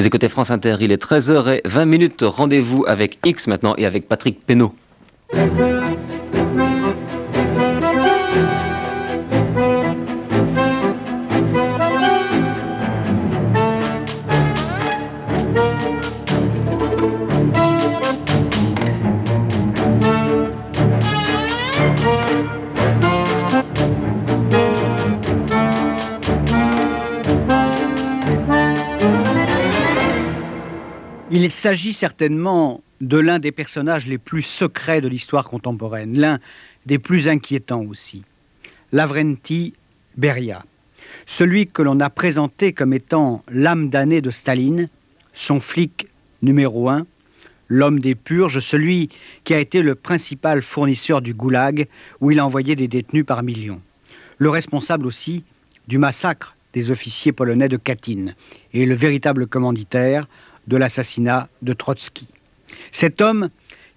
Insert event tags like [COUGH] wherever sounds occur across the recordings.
Vous écoutez France Inter, il est 13h20 minutes. Rendez-vous avec X maintenant et avec Patrick Penaud. Il s'agit certainement de l'un des personnages les plus secrets de l'histoire contemporaine, l'un des plus inquiétants aussi. Lavrenti Beria, celui que l'on a présenté comme étant l'âme damnée de Staline, son flic numéro un, l'homme des purges, celui qui a été le principal fournisseur du goulag où il a envoyé des détenus par millions. Le responsable aussi du massacre des officiers polonais de Katyn et le véritable commanditaire de l'assassinat de Trotsky. Cet homme,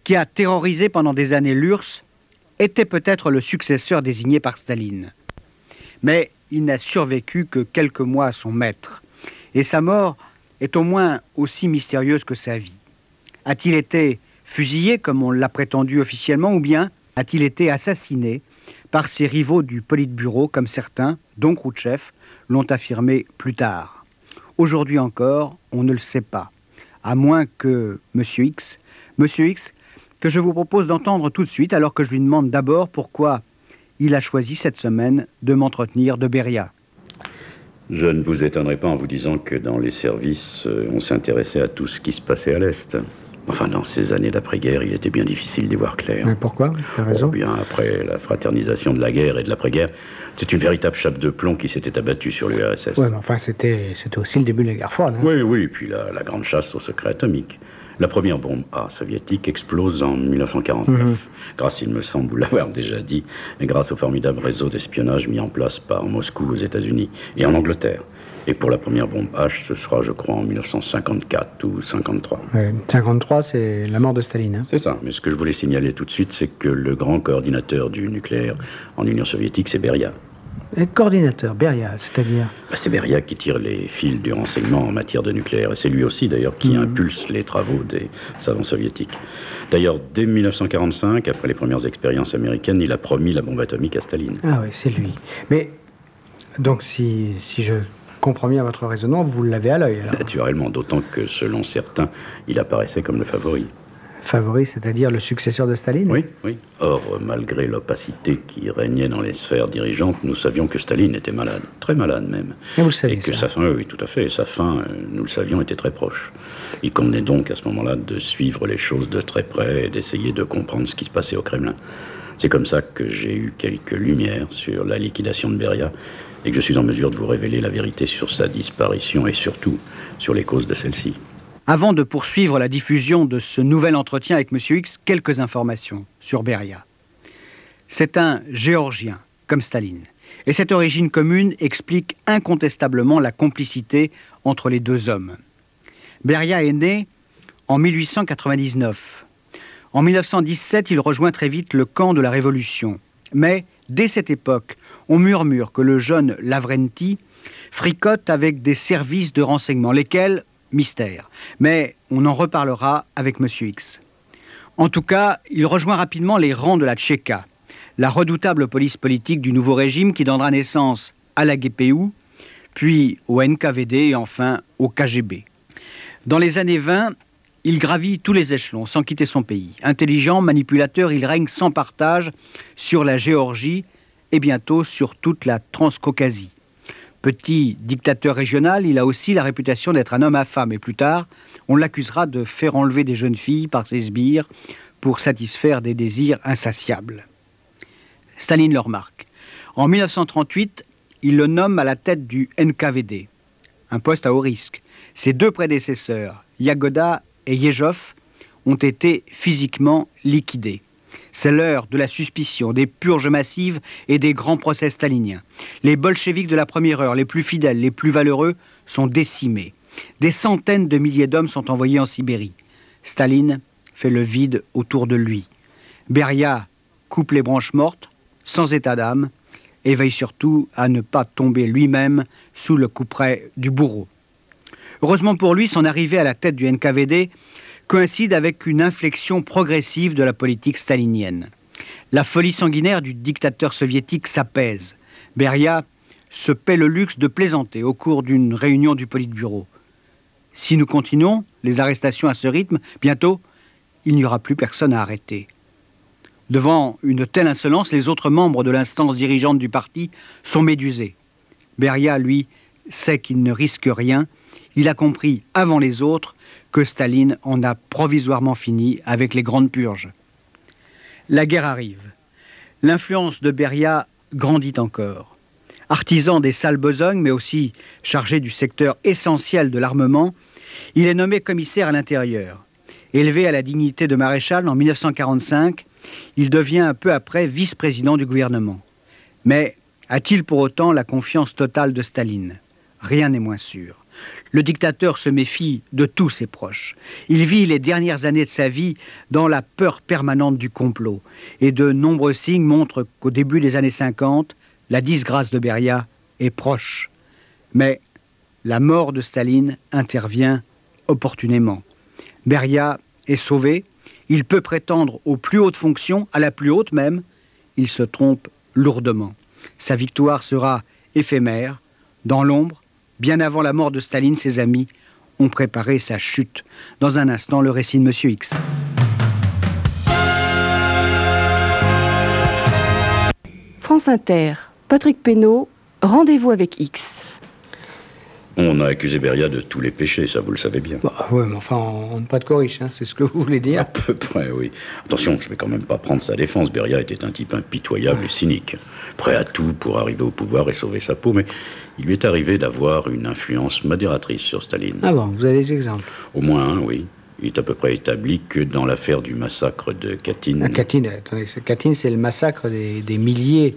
qui a terrorisé pendant des années l'URSS, était peut-être le successeur désigné par Staline. Mais il n'a survécu que quelques mois à son maître, et sa mort est au moins aussi mystérieuse que sa vie. A-t-il été fusillé, comme on l'a prétendu officiellement, ou bien a-t-il été assassiné par ses rivaux du Politburo, comme certains, dont Khrouchtchev, l'ont affirmé plus tard Aujourd'hui encore, on ne le sait pas à moins que Monsieur X, Monsieur X, que je vous propose d'entendre tout de suite, alors que je lui demande d'abord pourquoi il a choisi cette semaine de m'entretenir de Beria. Je ne vous étonnerai pas en vous disant que dans les services, euh, on s'intéressait à tout ce qui se passait à l'Est. Enfin, dans ces années d'après-guerre, il était bien difficile d'y voir clair. Mais pourquoi? Raison. Oh, bien après la fraternisation de la guerre et de l'après-guerre, c'est une véritable chape de plomb qui s'était abattue sur l'URSS. Oui, mais enfin, c'était aussi le début de la guerre froide. Hein. Oui, oui, et puis la, la, grande chasse au secret atomique. La première bombe A soviétique explose en 1949, mhm. grâce, il me semble vous l'avoir déjà dit, grâce au formidable réseau d'espionnage mis en place par Moscou aux États-Unis et en Angleterre. Et pour la première bombe H, ce sera, je crois, en 1954 ou 53. 53, c'est la mort de Staline. Hein. C'est ça. Mais ce que je voulais signaler tout de suite, c'est que le grand coordinateur du nucléaire en Union soviétique, c'est Beria. Le coordinateur, Beria, c'est-à-dire? Bah, C'est Beria qui tire les fils du renseignement en matière de nucléaire. Et c'est lui aussi, d'ailleurs, qui mhm. impulse les travaux des savants soviétiques. D'ailleurs, dès 1945, après les premières expériences américaines, il a promis la bombe atomique à Staline. Ah oui, c'est lui. Mais, donc, si, si je comprends bien votre raisonnement, vous l'avez à l'œil. Naturellement, d'autant que selon certains, il apparaissait comme le favori. Favori, c'est-à-dire le successeur de Staline? Oui, oui. Or, malgré l'opacité qui régnait dans les sphères dirigeantes, nous savions que Staline était malade, très malade même. Et vous le savez Et que ça. sa fin, oui, tout à fait, sa fin, euh, nous le savions, était très proche. Il convenait donc à ce moment-là de suivre les choses de très près et d'essayer de comprendre ce qui se passait au Kremlin. C'est comme ça que j'ai eu quelques lumières sur la liquidation de Beria et que je suis en mesure de vous révéler la vérité sur sa disparition et surtout sur les causes de celle-ci. Avant de poursuivre la diffusion de ce nouvel entretien avec M. X, quelques informations sur Beria. C'est un Géorgien, comme Staline. Et cette origine commune explique incontestablement la complicité entre les deux hommes. Beria est né en 1899. En 1917, il rejoint très vite le camp de la Révolution. Mais, dès cette époque, on murmure que le jeune Lavrenti fricote avec des services de renseignement, lesquels, mystère. Mais on en reparlera avec M. X. En tout cas, il rejoint rapidement les rangs de la Tchéka, la redoutable police politique du nouveau régime qui donnera naissance à la GPU, puis au NKVD et enfin au KGB. Dans les années 20, il gravit tous les échelons sans quitter son pays. Intelligent, manipulateur, il règne sans partage sur la Géorgie et bientôt sur toute la Transcaucasie. Petit dictateur régional, il a aussi la réputation d'être un homme à femme et plus tard, on l'accusera de faire enlever des jeunes filles par ses sbires pour satisfaire des désirs insatiables. Staline le remarque. En 1938, il le nomme à la tête du NKVD, un poste à haut risque. Ses deux prédécesseurs, Yagoda et Yezhov, ont été physiquement liquidés. C'est l'heure de la suspicion, des purges massives et des grands procès staliniens. Les bolcheviks de la première heure, les plus fidèles, les plus valeureux, sont décimés. Des centaines de milliers d'hommes sont envoyés en Sibérie. Staline fait le vide autour de lui. Beria coupe les branches mortes, sans état d'âme, et veille surtout à ne pas tomber lui-même sous le couperet du bourreau. Heureusement pour lui, son arrivée à la tête du NKVD coïncide avec une inflexion progressive de la politique stalinienne. La folie sanguinaire du dictateur soviétique s'apaise. Beria se paie le luxe de plaisanter au cours d'une réunion du Politburo. Si nous continuons les arrestations à ce rythme, bientôt, il n'y aura plus personne à arrêter. Devant une telle insolence, les autres membres de l'instance dirigeante du parti sont médusés. Beria, lui, sait qu'il ne risque rien. Il a compris avant les autres que Staline en a provisoirement fini avec les grandes purges. La guerre arrive. L'influence de Beria grandit encore. Artisan des salles besognes, mais aussi chargé du secteur essentiel de l'armement, il est nommé commissaire à l'intérieur. Élevé à la dignité de maréchal en 1945, il devient peu après vice-président du gouvernement. Mais a-t-il pour autant la confiance totale de Staline? Rien n'est moins sûr. Le dictateur se méfie de tous ses proches. Il vit les dernières années de sa vie dans la peur permanente du complot. Et de nombreux signes montrent qu'au début des années 50, la disgrâce de Beria est proche. Mais la mort de Staline intervient opportunément. Beria est sauvé, il peut prétendre aux plus hautes fonctions, à la plus haute même, il se trompe lourdement. Sa victoire sera éphémère. Dans l'ombre, bien avant la mort de Staline, ses amis ont préparé sa chute. Dans un instant, le récit de Monsieur X. France Inter, Patrick Pénaud, rendez-vous avec X. On a accusé Beria de tous les péchés, ça vous le savez bien. Bah, ouais, mais enfin, on n'est pas de corriche, hein, c'est ce que vous voulez dire. À peu près, oui. Attention, je vais quand même pas prendre sa défense. Beria était un type impitoyable et cynique, prêt à tout pour arriver au pouvoir et sauver sa peau, mais il lui est arrivé d'avoir une influence modératrice sur Staline. Ah bon, vous avez des exemples? Au moins un, oui. Il est à peu près établi que dans l'affaire du massacre de Katyn. Ah, Katyn, attendez, Katyn, c'est le massacre des, des milliers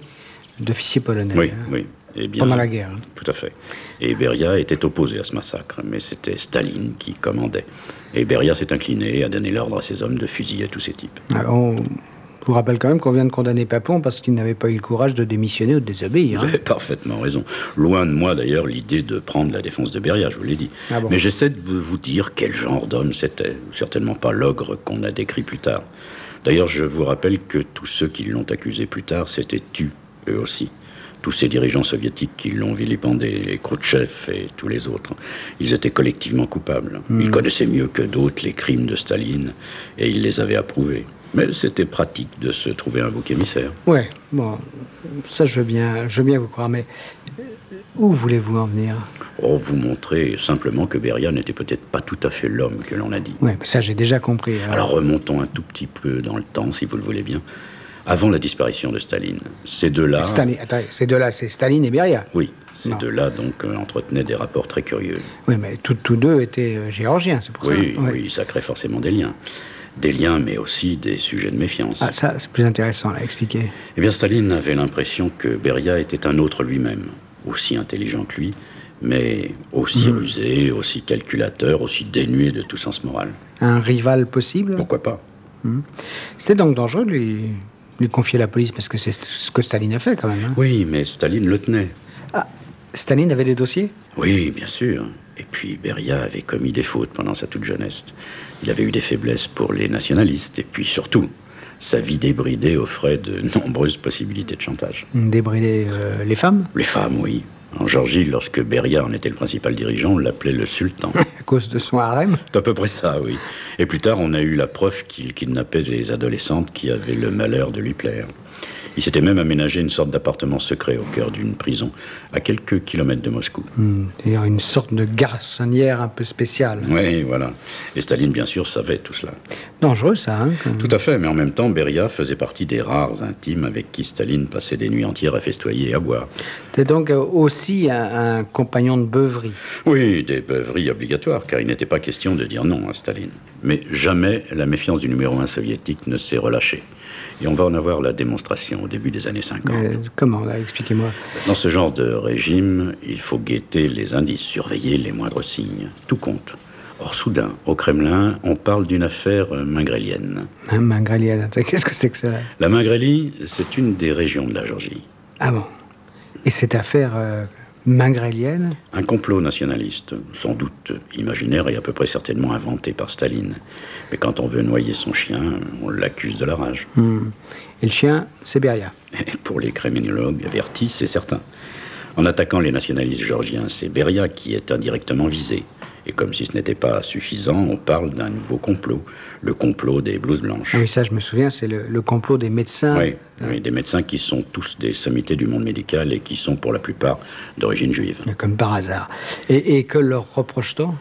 d'officiers polonais Oui, hein, oui. Eh bien, pendant la guerre. hein. Tout à fait. Et Beria était opposé à ce massacre, mais c'était Staline qui commandait. Et Beria s'est incliné a donné l'ordre à ses hommes de fusiller tous ces types. Ah, On vous rappelle quand même qu'on vient de condamner Papon parce qu'il n'avait pas eu le courage de démissionner ou de désobéir. Vous hein. avez parfaitement raison. Loin de moi, d'ailleurs, l'idée de prendre la défense de Beria, je vous l'ai dit. Ah bon Mais j'essaie de vous dire quel genre d'homme c'était. Certainement pas l'ogre qu'on a décrit plus tard. D'ailleurs, je vous rappelle que tous ceux qui l'ont accusé plus tard s'étaient tus, eux aussi. Tous ces dirigeants soviétiques qui l'ont vilipendé, les Khrouchtchev et tous les autres, ils étaient collectivement coupables. Hmm. Ils connaissaient mieux que d'autres les crimes de Staline et ils les avaient approuvés. Mais c'était pratique de se trouver un bouc émissaire. Ouais, bon, ça je veux bien, je veux bien vous croire, mais euh, où voulez-vous en venir? Oh, vous montrer simplement que Beria n'était peut-être pas tout à fait l'homme que l'on a dit. Ouais, ça j'ai déjà compris. alors. Alors remontons un tout petit peu dans le temps, si vous le voulez bien. Avant la disparition de Staline, ces deux-là... Ces deux-là, c'est Staline et Beria. Oui, ces deux-là donc euh, entretenaient des rapports très curieux. Oui, mais tous tous deux étaient euh, géorgiens, c'est pour Oui, ça. Ouais. oui, ça crée forcément des liens. Des liens, mais aussi des sujets de méfiance. Ah, ça, c'est plus intéressant à expliquer. Eh bien, Staline avait l'impression que Beria était un autre lui-même, aussi intelligent que lui, mais aussi Mhm. rusé, aussi calculateur, aussi dénué de tout sens moral. Un rival possible? Pourquoi pas C'était donc dangereux lui, lui confier la police, parce que c'est ce que Staline a fait quand même. hein. Oui, mais Staline le tenait. Staline avait des dossiers? Oui, bien sûr. Et puis Beria avait commis des fautes pendant sa toute jeunesse. Il avait eu des faiblesses pour les nationalistes. Et puis surtout, sa vie débridée offrait de [LAUGHS] nombreuses possibilités de chantage. Débrider euh, les femmes? Les femmes, oui. En Géorgie, lorsque Beria en était le principal dirigeant, on l'appelait le sultan. [LAUGHS] à cause de son harem? C'est à peu près ça, oui. Et plus tard, on a eu la preuve qu'il kidnappait des adolescentes qui avaient le malheur de lui plaire. Il s'était même aménagé une sorte d'appartement secret au cœur d'une prison, à quelques kilomètres de Moscou. Hmm, C'est-à-dire une sorte de garçonnière un peu spéciale. Oui, voilà. Et Staline, bien sûr, savait tout cela. Dangereux ça, hein quand. Tout à fait, mais en même temps, Beria faisait partie des rares intimes avec qui Staline passait des nuits entières à festoyer et à boire. C'est donc euh, aussi un, un compagnon de beuverie. Oui, des beuveries obligatoires, car il n'était pas question de dire non à Staline. Mais jamais la méfiance du numéro un soviétique ne s'est relâchée. Et on va en avoir la démonstration au début des années 50. Euh, comment, là, expliquez-moi. Dans ce genre de régime, il faut guetter les indices, surveiller les moindres signes. Tout compte. Or, soudain, au Kremlin, on parle d'une affaire euh, mingrélienne. Hein, Mingrélienne, qu'est-ce que c'est que ça? La Mingrélie, c'est une des régions de la Géorgie. Ah bon Et cette affaire, euh, mingrélienne Un complot nationaliste, sans doute imaginaire et à peu près certainement inventé par Staline. Mais quand on veut noyer son chien, on l'accuse de la rage. Hmm. Et le chien, c'est Beria. Et [LAUGHS] pour les criminologues avertis, c'est certain. En attaquant les nationalistes georgiens, c'est Beria qui est indirectement visé. Et comme si ce n'était pas suffisant, on parle d'un nouveau complot, le complot des blouses blanches. Ah oui, ça je me souviens, c'est le, le complot des médecins. Oui, oui, des médecins qui sont tous des sommités du monde médical et qui sont pour la plupart d'origine juive. Comme par hasard. Et, et que leur reproche-t-on?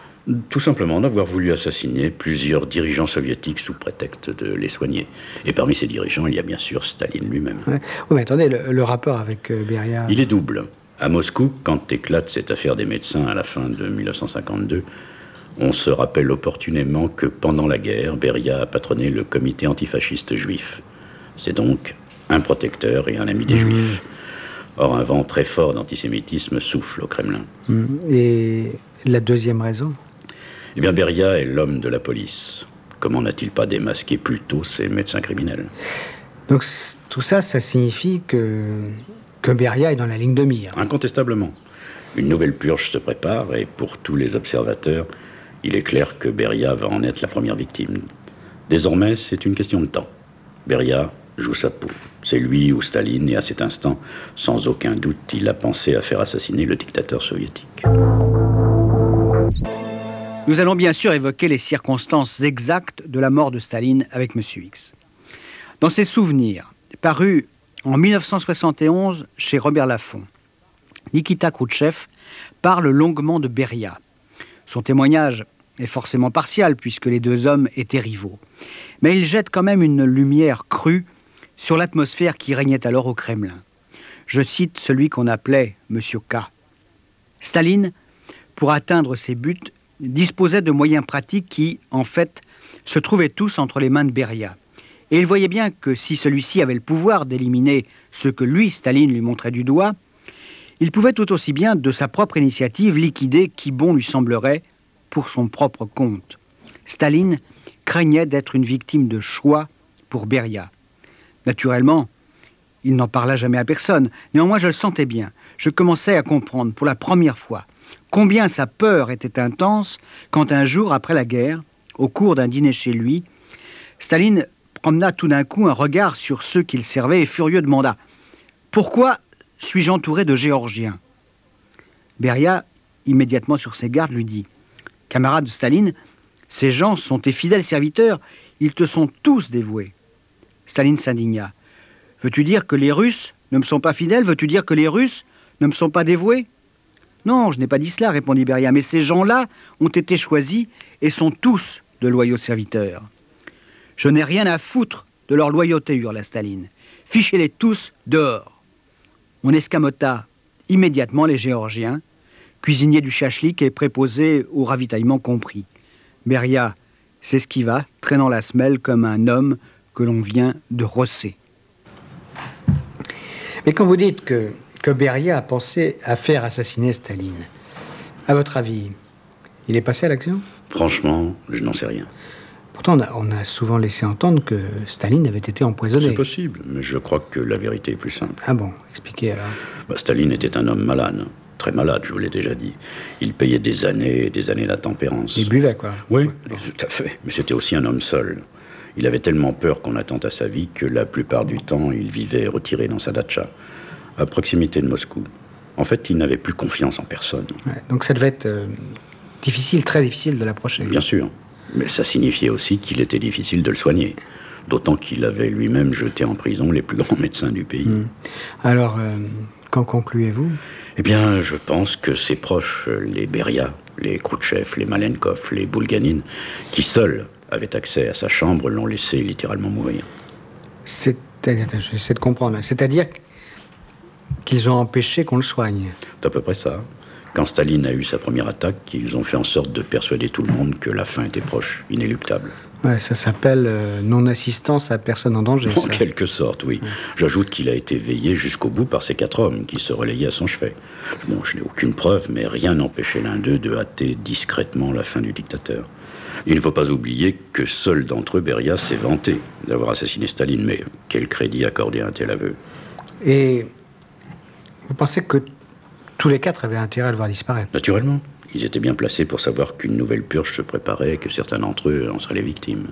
Tout simplement d'avoir voulu assassiner plusieurs dirigeants soviétiques sous prétexte de les soigner. Et parmi ces dirigeants, il y a bien sûr Staline lui-même. Oui, mais attendez, le, le rapport avec euh, Beria? Il est double. À Moscou, quand éclate cette affaire des médecins à la fin de 1952, on se rappelle opportunément que pendant la guerre, Beria a patronné le comité antifasciste juif. C'est donc un protecteur et un ami des Mmh. juifs. Or, un vent très fort d'antisémitisme souffle au Kremlin. Hmm. Et la deuxième raison? Eh bien, Beria est l'homme de la police. Comment n'a-t-il pas démasqué plus tôt ces médecins criminels? Donc tout ça, ça signifie que, que Beria est dans la ligne de mire. Incontestablement. Une nouvelle purge se prépare et pour tous les observateurs, il est clair que Beria va en être la première victime. Désormais, c'est une question de temps. Beria joue sa peau. C'est lui ou Staline et à cet instant, sans aucun doute, il a pensé à faire assassiner le dictateur soviétique. Nous allons bien sûr évoquer les circonstances exactes de la mort de Staline avec M. X. Dans ses souvenirs, parus en 1971 chez Robert Laffont, Nikita Khrouchtchev parle longuement de Beria. Son témoignage est forcément partial puisque les deux hommes étaient rivaux. Mais il jette quand même une lumière crue sur l'atmosphère qui régnait alors au Kremlin. Je cite celui qu'on appelait M. K. Staline, pour atteindre ses buts, disposait de moyens pratiques qui, en fait, se trouvaient tous entre les mains de Beria. Et il voyait bien que si celui-ci avait le pouvoir d'éliminer ce que lui, Staline, lui montrait du doigt, il pouvait tout aussi bien, de sa propre initiative, liquider qui bon lui semblerait pour son propre compte. Staline craignait d'être une victime de choix pour Beria. Naturellement, il n'en parla jamais à personne. Néanmoins, je le sentais bien. Je commençais à comprendre pour la première fois combien sa peur était intense quand un jour après la guerre, au cours d'un dîner chez lui, Staline promena tout d'un coup un regard sur ceux qu'il servait et furieux demanda Pourquoi suis-je entouré de Géorgiens? Beria, immédiatement sur ses gardes, lui dit Camarade de Staline, ces gens sont tes fidèles serviteurs, ils te sont tous dévoués. Staline s'indigna. Veux-tu dire que les Russes ne me sont pas fidèles? Veux-tu dire que les Russes ne me sont pas dévoués Non, je n'ai pas dit cela, répondit Beria, mais ces gens-là ont été choisis et sont tous de loyaux serviteurs. Je n'ai rien à foutre de leur loyauté, hurla Staline. Fichez-les tous dehors. On escamota immédiatement les Géorgiens, cuisiniers du chachlik et préposés au ravitaillement compris. Beria s'esquiva, traînant la semelle comme un homme que l'on vient de rosser. Mais quand vous dites que, que Beria a pensé à faire assassiner Staline, à votre avis, il est passé à l'action? Franchement, je n'en sais rien. Pourtant, on a, on a souvent laissé entendre que Staline avait été empoisonné. C'est possible, mais je crois que la vérité est plus simple. Ah bon, expliquez alors. Bah, Staline était un homme malade, très malade, je vous l'ai déjà dit. Il payait des années et des années d'intempérance. Il buvait, quoi. Oui, tout à fait. Mais c'était aussi un homme seul. Il avait tellement peur qu'on attente à sa vie que la plupart du temps, il vivait retiré dans sa datcha, à proximité de Moscou. En fait, il n'avait plus confiance en personne. Ouais, donc ça devait être euh, difficile, très difficile de l'approcher. Bien sûr. Mais ça signifiait aussi qu'il était difficile de le soigner. D'autant qu'il avait lui-même jeté en prison les plus [LAUGHS] grands médecins du pays. Hmm. Alors, euh, qu'en concluez-vous? Eh bien, je pense que ses proches, les Beria, les Khrouchtchev, les Malenkov, les Bulganin, qui seuls avaient accès à sa chambre, l'ont laissé littéralement mourir. C'est-à-dire, j'essaie de comprendre, c'est-à-dire qu'ils ont empêché qu'on le soigne? C'est à peu près ça. Quand Staline a eu sa première attaque, ils ont fait en sorte de persuader tout le monde que la fin était proche, inéluctable. Ouais, ça s'appelle euh, non-assistance à personne en danger. En ça. quelque sorte, oui. J'ajoute qu'il a été veillé jusqu'au bout par ces quatre hommes qui se relayaient à son chevet. Bon, je n'ai aucune preuve, mais rien n'empêchait l'un d'eux de hâter discrètement la fin du dictateur. Il ne faut pas oublier que seul d'entre eux, Beria, s'est vanté d'avoir assassiné Staline, mais quel crédit accorder à un tel aveu? Et vous pensez que tous les quatre avaient intérêt à le voir disparaître. Naturellement. Ils étaient bien placés pour savoir qu'une nouvelle purge se préparait et que certains d'entre eux en seraient les victimes.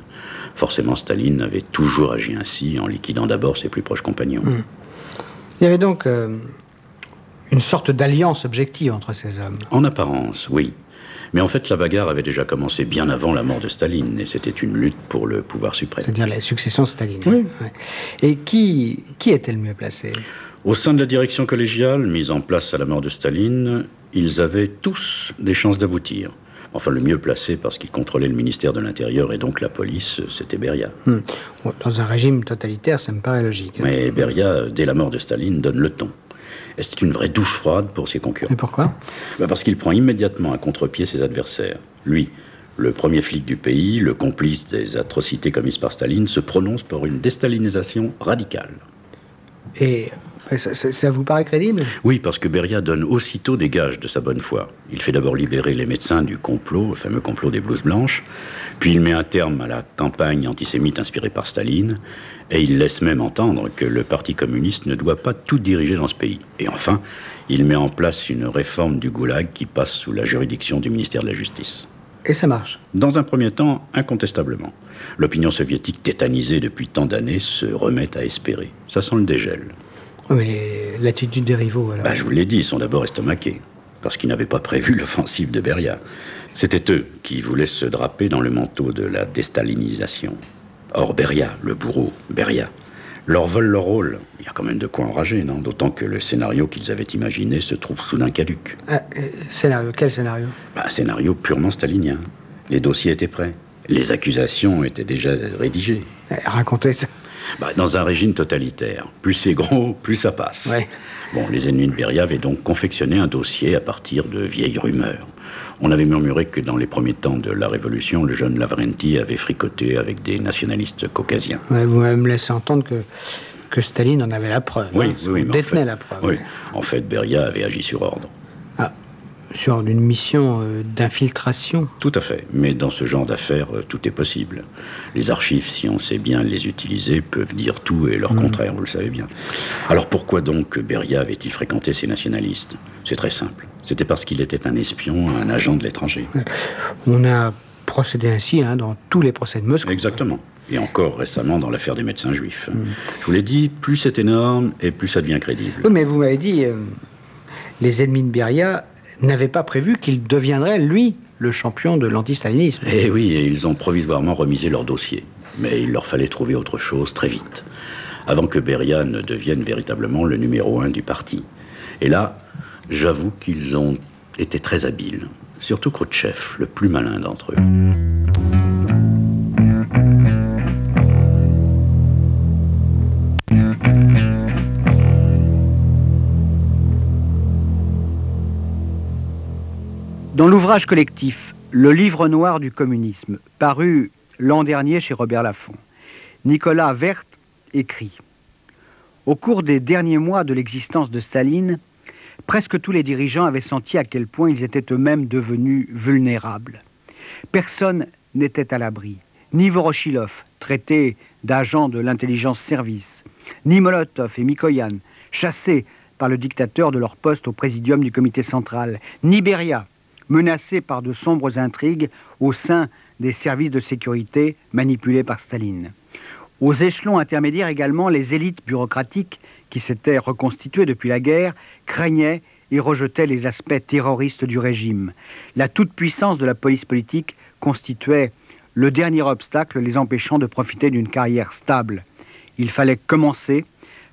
Forcément, Staline avait toujours agi ainsi, en liquidant d'abord ses plus proches compagnons. Mm. Il y avait donc euh, une sorte d'alliance objective entre ces hommes. En apparence, oui. Mais en fait, la bagarre avait déjà commencé bien avant la mort de Staline, et c'était une lutte pour le pouvoir suprême. C'est-à-dire la succession stalinienne. Oui. Ouais. Et qui, qui était le mieux placé? Au sein de la direction collégiale, mise en place à la mort de Staline, ils avaient tous des chances d'aboutir. Enfin, le mieux placé, parce qu'il contrôlait le ministère de l'Intérieur et donc la police, c'était Beria. Hmm. Dans un régime totalitaire, ça me paraît logique. hein. Mais Beria, dès la mort de Staline, donne le ton. Et c'est une vraie douche froide pour ses concurrents. Et pourquoi? Bah, parce qu'il prend immédiatement à contre-pied ses adversaires. Lui, le premier flic du pays, le complice des atrocités commises par Staline, se prononce pour une déstalinisation radicale. Et ça, ça- ça vous paraît crédible? Oui, parce que Beria donne aussitôt des gages de sa bonne foi. Il fait d'abord libérer les médecins du complot, le fameux complot des blouses blanches, puis il met un terme à la campagne antisémite inspirée par Staline, et il laisse même entendre que le Parti communiste ne doit pas tout diriger dans ce pays. Et enfin, il met en place une réforme du goulag qui passe sous la juridiction du ministère de la Justice. Et ça marche? Dans un premier temps, incontestablement. L'opinion soviétique, tétanisée depuis tant d'années, se remet à espérer. Ça sent le dégel. Oui, mais l'attitude des rivaux, alors. Bah, je vous l'ai dit, ils sont d'abord estomaqués, parce qu'ils n'avaient pas prévu [LAUGHS] l'offensive de Beria. C'était eux qui voulaient se draper dans le manteau de la déstalinisation. Or, Beria, le bourreau, Beria, leur vole leur rôle. Il y a quand même de quoi enrager, non? D'autant que le scénario qu'ils avaient imaginé se trouve soudain caduque. Ah, euh, scénario, quel scénario? Bah, un scénario purement stalinien. Les dossiers étaient prêts. Les accusations étaient déjà rédigées. Eh, Racontez ça. Bah, dans un régime totalitaire, plus c'est gros, plus ça passe. Ouais. Bon, les ennemis de Beria avaient donc confectionné un dossier à partir de vieilles rumeurs. On avait murmuré que dans les premiers temps de la Révolution, le jeune Lavrenti avait fricoté avec des nationalistes caucasiens. Ouais, vous me laissez entendre que, que Staline en avait la preuve. Oui, hein, oui, en détenait fait- la preuve. Oui, en fait, Beria avait agi sur ordre. Sur une mission euh, d'infiltration. Tout à fait. Mais dans ce genre d'affaires, euh, tout est possible. Les archives, si on sait bien les utiliser, peuvent dire tout et leur Mhm. contraire, vous le savez bien. Alors pourquoi donc Beria avait-il fréquenté ces nationalistes? C'est très simple. C'était parce qu'il était un espion, un agent de l'étranger. On a procédé ainsi hein, dans tous les procès de Moscou. Exactement. Et encore récemment dans l'affaire des médecins juifs. Mhm. Je vous l'ai dit, plus c'est énorme et plus ça devient crédible. Oui, mais vous m'avez dit, euh, les ennemis de Beria n'avaient pas prévu qu'il deviendrait, lui, le champion de l'antistalinisme. Eh oui, et ils ont provisoirement remisé leur dossier. Mais il leur fallait trouver autre chose très vite, avant que Beria ne devienne véritablement le numéro un du parti. Et là, j'avoue qu'ils ont été très habiles. Surtout Khrouchtchev, le plus malin d'entre eux. Dans l'ouvrage collectif Le livre noir du communisme, paru l'an dernier chez Robert Laffont, Nicolas Vert écrit Au cours des derniers mois de l'existence de Staline, presque tous les dirigeants avaient senti à quel point ils étaient eux-mêmes devenus vulnérables. Personne n'était à l'abri, ni Voroshilov, traité d'agent de l'intelligence service, ni Molotov et Mikoyan, chassés par le dictateur de leur poste au présidium du comité central, ni Beria, menacé par de sombres intrigues au sein des services de sécurité manipulés par Staline. Aux échelons intermédiaires également, les élites bureaucratiques qui s'étaient reconstituées depuis la guerre craignaient et rejetaient les aspects terroristes du régime. La toute-puissance de la police politique constituait le dernier obstacle les empêchant de profiter d'une carrière stable. Il fallait commencer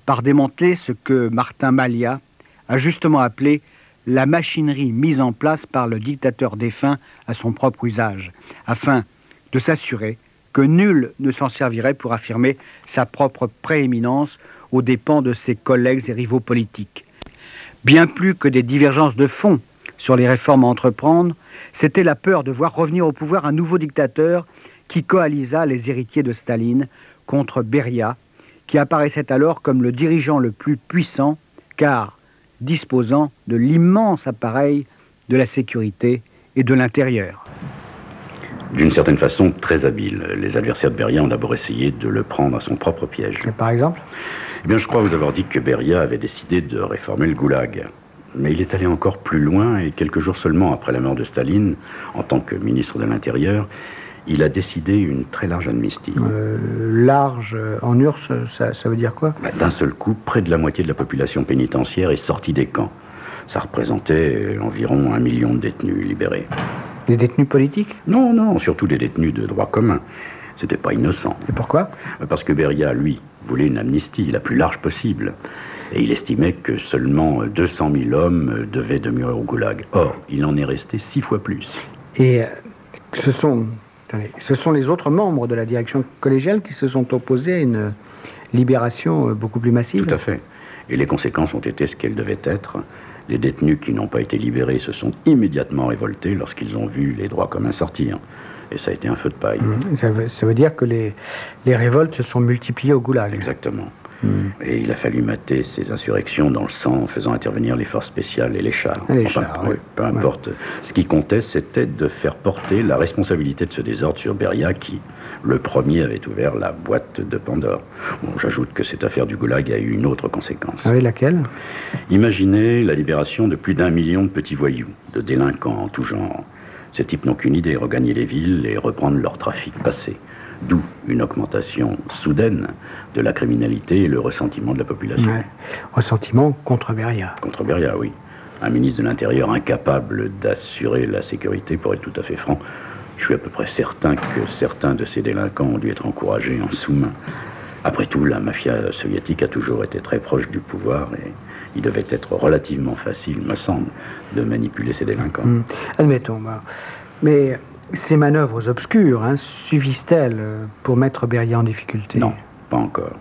par démanteler ce que Martin Malia a justement appelé la machinerie mise en place par le dictateur défunt à son propre usage, afin de s'assurer que nul ne s'en servirait pour affirmer sa propre prééminence aux dépens de ses collègues et rivaux politiques. Bien plus que des divergences de fond sur les réformes à entreprendre, c'était la peur de voir revenir au pouvoir un nouveau dictateur qui coalisa les héritiers de Staline contre Beria, qui apparaissait alors comme le dirigeant le plus puissant, car disposant de l'immense appareil de la sécurité et de l'intérieur. D'une certaine façon, très habile. Les adversaires de Beria ont d'abord essayé de le prendre à son propre piège. Par exemple Eh bien, je crois vous avoir dit que Beria avait décidé de réformer le goulag. Mais il est allé encore plus loin et quelques jours seulement après la mort de Staline, en tant que ministre de l'Intérieur, il a décidé une très large amnistie. Euh, large euh, en URSS, ça, ça veut dire quoi? Bah, D'un seul coup, près de la moitié de la population pénitentiaire est sortie des camps. Ça représentait euh, environ un million de détenus libérés. Des détenus politiques? Non, non, surtout des détenus de droit commun. C'était pas innocent. Et pourquoi? Parce que Beria, lui, voulait une amnistie la plus large possible. Et il estimait que seulement 200 000 hommes devaient demeurer au goulag. Or, il en est resté six fois plus. Et ce sont, attendez, ce sont les autres membres de la direction collégiale qui se sont opposés à une libération euh, beaucoup plus massive Tout à fait. Et les conséquences ont été ce qu'elles devaient être. Les détenus qui n'ont pas été libérés se sont immédiatement révoltés lorsqu'ils ont vu les droits communs sortir. Et ça a été un feu de paille. Mmh. Ça veut, ça veut dire que les, les révoltes se sont multipliées au goulag. Exactement. Mmh. Et il a fallu mater ces insurrections dans le sang en faisant intervenir les forces spéciales et les chars. Ah, les chars, oui, peu importe. Ce qui comptait, c'était de faire porter la responsabilité de ce désordre sur Beria, qui, le premier, avait ouvert la boîte de Pandore. Bon, j'ajoute que cette affaire du Goulag a eu une autre conséquence. Ah oui, laquelle? Imaginez la libération de plus d'un million de petits voyous, de délinquants en tout genre. Ces types n'ont qu'une idée, regagner les villes et reprendre leur trafic passé. D'où une augmentation soudaine de la criminalité et le ressentiment de la population. Ouais. Ressentiment contre Beria. Contre Beria, oui. Un ministre de l'Intérieur incapable d'assurer la sécurité, pour être tout à fait franc, je suis à peu près certain que certains de ces délinquants ont dû être encouragés en sous-main. Après tout, la mafia soviétique a toujours été très proche du pouvoir et il devait être relativement facile, me semble, de manipuler ces délinquants. Mmh. Admettons. bah, Mais ces manœuvres obscures hein, suffisent-elles euh, pour mettre Beria en difficulté? Non, pas encore.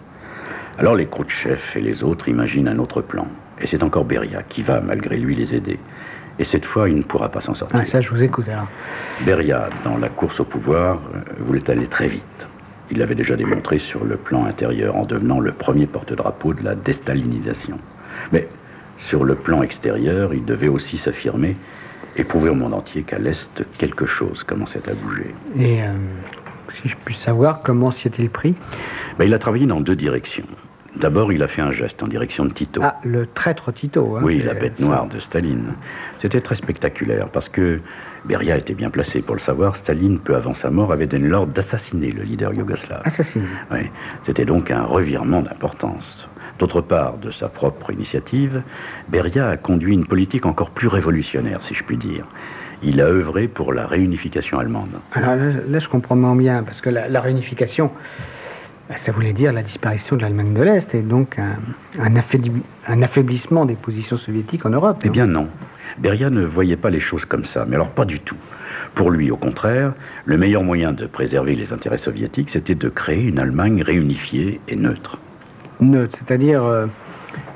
Alors les chefs et les autres imaginent un autre plan. Et c'est encore Beria qui va, malgré lui, les aider. Et cette fois, il ne pourra pas s'en sortir. Ah, ça, je vous écoute alors. Beria, dans la course au pouvoir, euh, voulait aller très vite. Il l'avait déjà démontré sur le plan intérieur en devenant le premier porte-drapeau de la déstalinisation. Mais sur le plan extérieur, il devait aussi s'affirmer et prouver au monde entier qu'à l'Est, quelque chose commençait à bouger. Et euh, si je puis savoir, comment s'y est-il pris? Ben, il a travaillé dans deux directions. D'abord, il a fait un geste en direction de Tito. Ah, le traître Tito. hein, Oui, la est- bête noire de Staline. C'était très spectaculaire parce que Beria était bien placé pour le savoir. Staline, peu avant sa mort, avait donné l'ordre d'assassiner le leader yougoslave. Assassiné. Oui, C'était donc un revirement d'importance. D'autre part, de sa propre initiative, Beria a conduit une politique encore plus révolutionnaire, si je puis dire. Il a œuvré pour la réunification allemande. Alors là, là, je comprends moins bien, parce que la, la réunification, bah, ça voulait dire la disparition de l'Allemagne de l'Est et donc un, un affaibli- un affaiblissement des positions soviétiques en Europe. Eh bien non. Beria ne voyait pas les choses comme ça, mais alors pas du tout. Pour lui, au contraire, le meilleur moyen de préserver les intérêts soviétiques, c'était de créer une Allemagne réunifiée et neutre. Neutre, c'est-à-dire euh,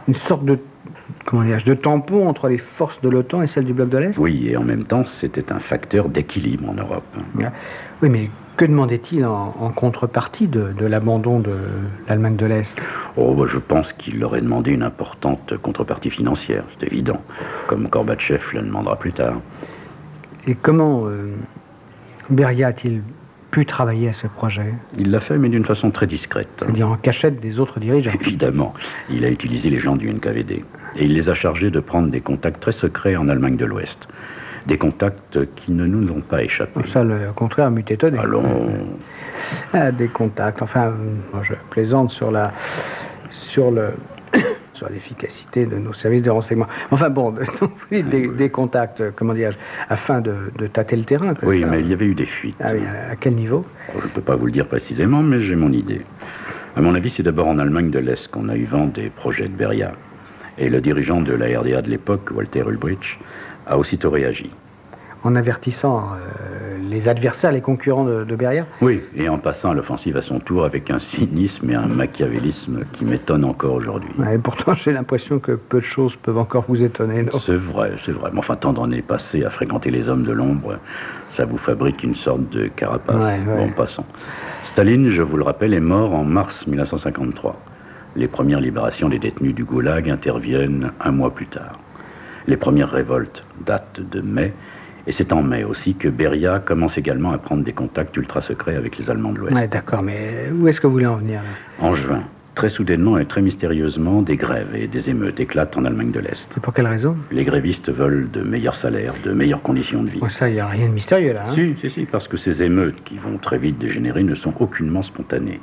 une sorte de, comment dirais-je, de tampon entre les forces de l'OTAN et celles du bloc de l'Est Oui, et en même temps, c'était un facteur d'équilibre en Europe. Oui, mais que demandait-il en, en contrepartie de, l'abandon de l'Allemagne de l'Est? Oh, bah, je pense qu'il leur aurait demandé une importante contrepartie financière, c'est évident, comme Gorbatchev le demandera plus tard. Et comment euh, Beria a-t-il pu travailler à ce projet Il l'a fait, mais d'une façon très discrète. C'est-à-dire en cachette des autres dirigeants Évidemment, il a utilisé les gens du NKVD. Et il les a chargés de prendre des contacts très secrets en Allemagne de l'Ouest. Des contacts qui ne nous ont pas échappé. Ça, le contraire, m'eût étonné. Allons, Ah, des contacts. Enfin, euh, je plaisante sur la, sur le, sur l'efficacité de nos services de renseignement. Enfin bon, [LAUGHS] donc, oui, des, des contacts, euh, comment dirais-je, afin de, de tâter le terrain. oui, ça. mais il y avait eu des fuites. Ah oui, à, à quel niveau Oh, Je ne peux pas vous le dire précisément, mais j'ai mon idée. À mon avis, c'est d'abord en Allemagne de l'Est qu'on a eu vent des projets de Beria. Et le dirigeant de la RDA de l'époque, Walter Ulbricht, a aussitôt réagi. En avertissant euh, les adversaires, les concurrents de, de Beria Oui, et en passant à l'offensive à son tour avec un cynisme et un machiavélisme qui m'étonnent encore aujourd'hui. Ouais, Pourtant, j'ai l'impression que peu de choses peuvent encore vous étonner. C'est vrai, c'est vrai. Mais enfin, tant d'années passées à fréquenter les hommes de l'ombre, ça vous fabrique une sorte de carapace. Ouais, ouais. Bon, passons. Staline, je vous le rappelle, est mort en mars 1953. Les premières libérations des détenus du Goulag interviennent un mois plus tard. Les premières révoltes datent de mai, et c'est en mai aussi que Beria commence également à prendre des contacts ultra secrets avec les Allemands de l'Ouest. Ouais, D'accord, mais où est-ce que vous voulez en venir En juin, très soudainement et très mystérieusement, des grèves et des émeutes éclatent en Allemagne de l'Est. Et pour quelle raison? Les grévistes veulent de meilleurs salaires, de meilleures conditions de vie. Bon, Ça, il n'y a rien de mystérieux là. hein? Si, si, si, parce que ces émeutes qui vont très vite dégénérer ne sont aucunement spontanées.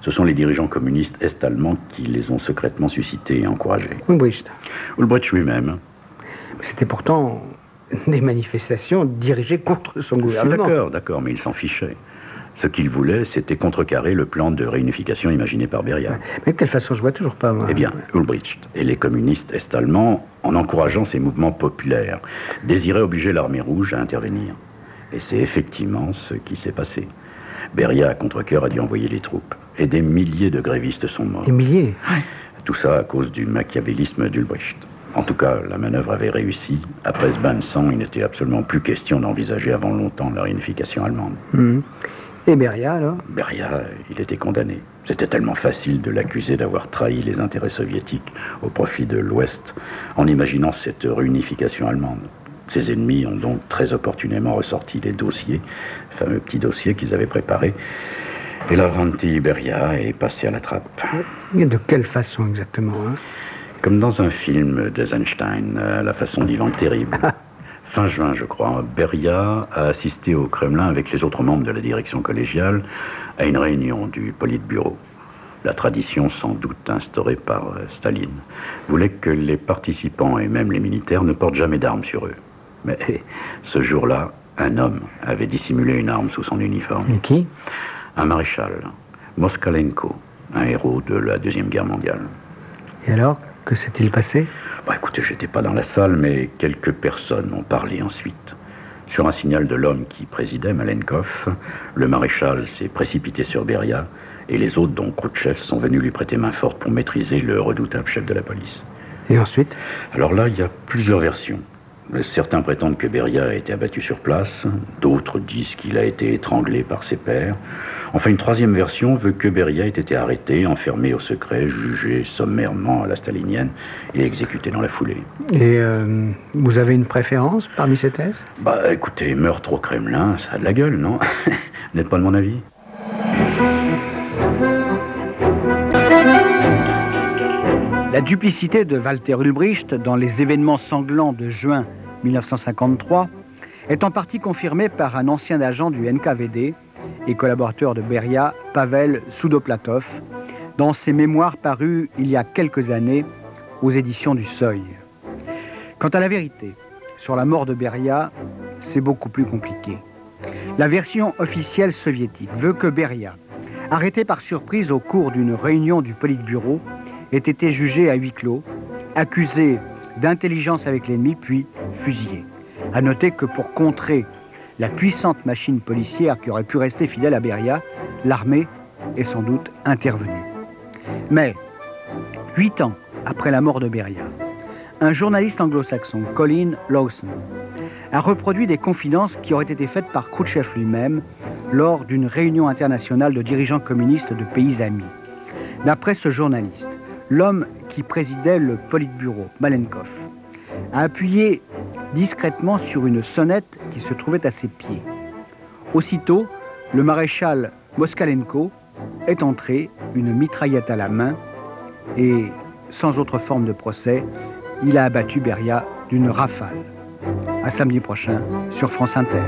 Ce sont les dirigeants communistes est-allemands qui les ont secrètement suscitées et encouragées. Ulbricht. Ulbricht lui-même. C'était pourtant des manifestations dirigées contre son Je suis gouvernement. D'accord, d'accord, mais il s'en fichait. Ce qu'il voulait, c'était contrecarrer le plan de réunification imaginé par Beria. Mais de quelle façon, je vois toujours pas, moi. Eh bien, Ulbricht et les communistes est-allemands, en encourageant ces mouvements populaires, désiraient obliger l'armée rouge à intervenir. Et c'est effectivement ce qui s'est passé. Beria, à contre-cœur, a dû envoyer les troupes. Et des milliers de grévistes sont morts. Des milliers. Tout ça à cause du machiavélisme d'Ulbricht. En tout cas, la manœuvre avait réussi. Après ce bain de sang, il n'était absolument plus question d'envisager avant longtemps la réunification allemande. Mhm. Et Beria, alors? Beria, il était condamné. C'était tellement facile de l'accuser d'avoir trahi les intérêts soviétiques au profit de l'Ouest, en imaginant cette réunification allemande. Ses ennemis ont donc très opportunément ressorti les dossiers, fameux petits dossiers qu'ils avaient préparés, et l'Avanti Beria est passé à la trappe. Et De quelle façon exactement hein? Comme dans un film d'Eisenstein, à la façon d'Ivan le Terrible. Fin juin, je crois, Beria a assisté au Kremlin avec les autres membres de la direction collégiale à une réunion du Politburo. La tradition, sans doute instaurée par euh, Staline, voulait que les participants et même les militaires ne portent jamais d'armes sur eux. Mais ce jour-là, un homme avait dissimulé une arme sous son uniforme. Et qui? Un maréchal, Moskalenko, un héros de la Deuxième Guerre mondiale. Et alors, que s'est-il passé? Bah écoutez, j'étais pas dans la salle, mais quelques personnes ont parlé ensuite. Sur un signal de l'homme qui présidait, Malenkov, le maréchal s'est précipité sur Beria et les autres, dont Khrouchtchev, sont venus lui prêter main forte pour maîtriser le redoutable chef de la police. Et ensuite? Alors là, il y a plusieurs versions. Certains prétendent que Beria a été abattu sur place, d'autres disent qu'il a été étranglé par ses pairs. Enfin, une troisième version veut que Beria ait été arrêté, enfermé au secret, jugé sommairement à la stalinienne et exécuté dans la foulée. Et euh, vous avez une préférence parmi ces thèses? Bah écoutez, meurtre au Kremlin, ça a de la gueule, non? Vous n'êtes pas de mon avis. La duplicité de Walter Ulbricht dans les événements sanglants de juin 1953 est en partie confirmée par un ancien agent du NKVD et collaborateur de Beria, Pavel Soudoplatov, dans ses mémoires parus il y a quelques années aux éditions du Seuil. Quant à la vérité sur la mort de Beria, c'est beaucoup plus compliqué. La version officielle soviétique veut que Beria, arrêté par surprise au cours d'une réunion du Politburo, ait été jugé à huis clos, accusé d'intelligence avec l'ennemi, puis fusillé. À noter que pour contrer la puissante machine policière qui aurait pu rester fidèle à Beria, l'armée est sans doute intervenue. Mais, huit ans après la mort de Beria, un journaliste anglo-saxon, Colin Lawson, a reproduit des confidences qui auraient été faites par Khrouchtchev lui-même lors d'une réunion internationale de dirigeants communistes de pays amis. D'après ce journaliste, l'homme qui présidait le Politburo, Malenkov, a appuyé discrètement sur une sonnette qui se trouvait à ses pieds. Aussitôt, le maréchal Moskalenko est entré, une mitraillette à la main, et, sans autre forme de procès, il a abattu Beria d'une rafale. À samedi prochain sur France Inter.